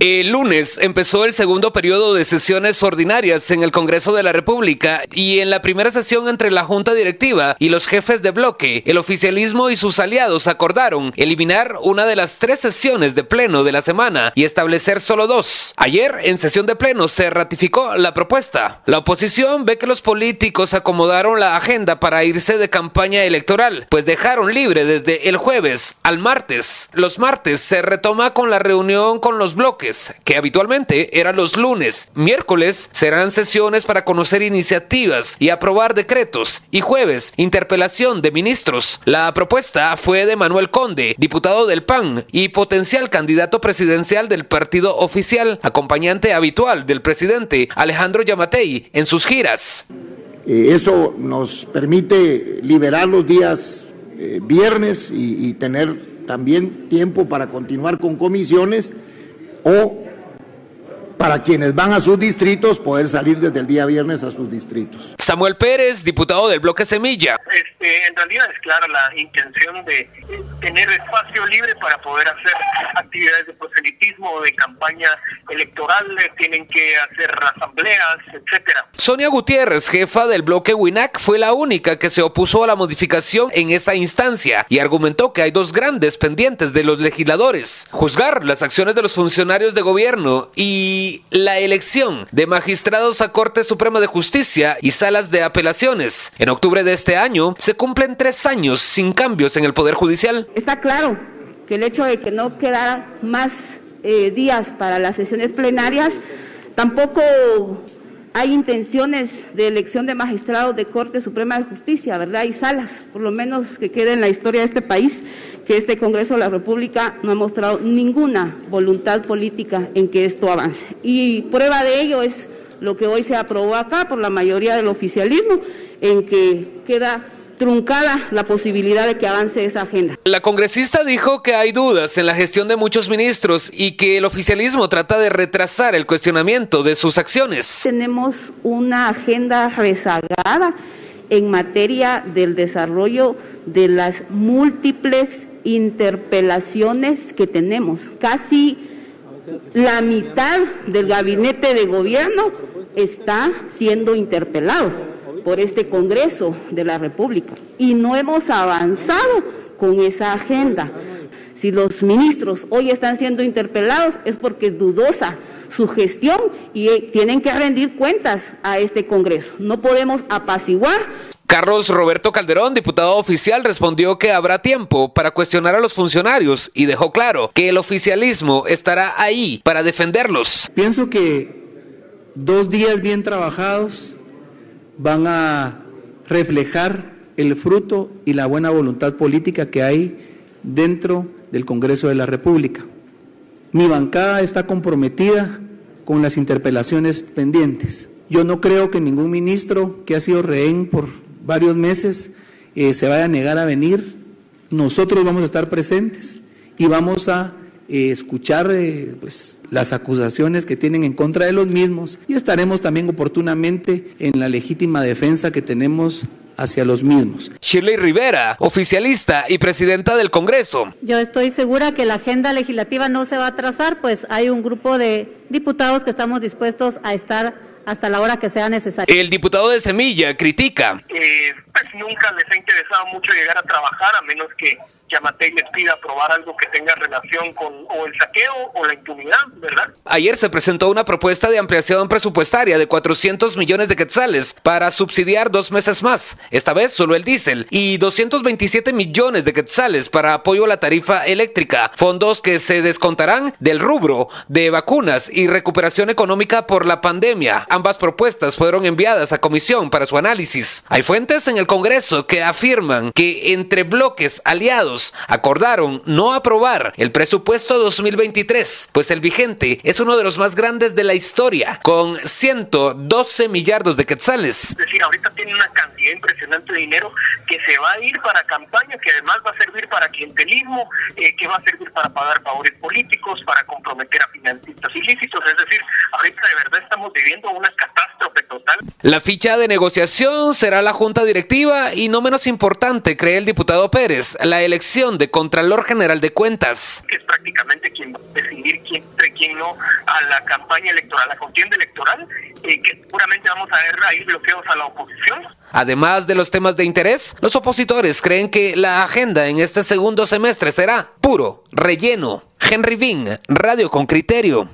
El lunes empezó el segundo periodo de sesiones ordinarias en el Congreso de la República y en la primera sesión entre la Junta Directiva y los jefes de bloque, el oficialismo y sus aliados acordaron eliminar una de las tres sesiones de pleno de la semana y establecer solo dos. Ayer, en sesión de pleno, se ratificó la propuesta. La oposición ve que los políticos acomodaron la agenda para irse de campaña electoral, pues dejaron libre desde el jueves al martes. Los martes se retoma con la reunión con los bloques que habitualmente eran los lunes. Miércoles serán sesiones para conocer iniciativas y aprobar decretos. Y jueves, interpelación de ministros. La propuesta fue de Manuel Conde, diputado del PAN y potencial candidato presidencial del partido oficial, acompañante habitual del presidente Alejandro Yamatei en sus giras. Eh, esto nos permite liberar los días eh, viernes y tener también tiempo para continuar con comisiones o para quienes van a sus distritos poder salir desde el día viernes a sus distritos. Samuel Pérez, diputado del bloque Semilla. Este, en realidad es clara la intención de tener espacio libre para poder hacer actividades de proselitismo de campaña electoral, tienen que hacer asambleas, etcétera. Sonia Gutiérrez, jefa del bloque WINAC, fue la única que se opuso a la modificación en esa instancia y argumentó que hay dos grandes pendientes de los legisladores, juzgar las acciones de los funcionarios de gobierno y la elección de magistrados a Corte Suprema de Justicia y salas de apelaciones. En octubre de este año se cumplen tres años sin cambios en el Poder Judicial. Está claro que el hecho de que no quedaran más eh, días para las sesiones plenarias, tampoco hay intenciones de elección de magistrados de Corte Suprema de Justicia, ¿verdad? Hay salas, por lo menos que quede en la historia de este país, que este Congreso de la República no ha mostrado ninguna voluntad política en que esto avance. Y prueba de ello es lo que hoy se aprobó acá por la mayoría del oficialismo, en que queda truncada la posibilidad de que avance esa agenda. La congresista dijo que hay dudas en la gestión de muchos ministros y que el oficialismo trata de retrasar el cuestionamiento de sus acciones. Tenemos una agenda rezagada en materia del desarrollo de las múltiples interpelaciones que tenemos. Casi la mitad del gabinete de gobierno está siendo interpelado por este Congreso de la República y no hemos avanzado con esa agenda. Si los ministros hoy están siendo interpelados es porque es dudosa su gestión y tienen que rendir cuentas a este Congreso. No podemos apaciguar Carlos Roberto Calderón, diputado oficial, respondió que habrá tiempo para cuestionar a los funcionarios y dejó claro que el oficialismo estará ahí para defenderlos. Pienso que dos días bien trabajados van a reflejar el fruto y la buena voluntad política que hay dentro del Congreso de la República. Mi bancada está comprometida con las interpelaciones pendientes. Yo no creo que ningún ministro que ha sido rehén por varios meses eh, se vaya a negar a venir, nosotros vamos a estar presentes y vamos a eh, escuchar eh, pues, las acusaciones que tienen en contra de los mismos y estaremos también oportunamente en la legítima defensa que tenemos hacia los mismos. Shirley Rivera, oficialista y presidenta del Congreso. Yo estoy segura que la agenda legislativa no se va a atrasar, pues hay un grupo de diputados que estamos dispuestos a estar hasta la hora que sea necesario. El diputado de Semilla critica. Eh, pues nunca les ha interesado mucho llegar a trabajar a menos que Yamatei les pida aprobar algo que tenga relación con o el saqueo o la impunidad, ¿verdad? Ayer se presentó una propuesta de ampliación presupuestaria de 400 millones de quetzales para subsidiar dos meses más, esta vez solo el diésel, y 227 millones de quetzales para apoyo a la tarifa eléctrica, fondos que se descontarán del rubro de vacunas y recuperación económica por la pandemia. Ambas propuestas fueron enviadas a comisión para su análisis. Hay fuentes en el Congreso que afirman que entre bloques aliados acordaron no aprobar el presupuesto 2023, pues el vigente es uno de los más grandes de la historia, con 112 millardos de quetzales. Es decir, ahorita tiene una cantidad impresionante de dinero que se va a ir para campaña, que además va a servir para clientelismo, eh, que va a servir para pagar favores políticos, para comprometer a financistas ilícitos. Es decir, ahorita de verdad estamos viviendo una catástrofe. La ficha de negociación será la junta directiva y no menos importante, cree el diputado Pérez, la elección de Contralor General de Cuentas. Que es prácticamente quien va a decidir quién, entre quién quién no a la campaña electoral, a la contienda electoral, eh, que seguramente vamos a ver ahí bloqueos a la oposición. Además de los temas de interés, los opositores creen que la agenda en este segundo semestre será puro relleno. Henry Bean, Radio con Criterio.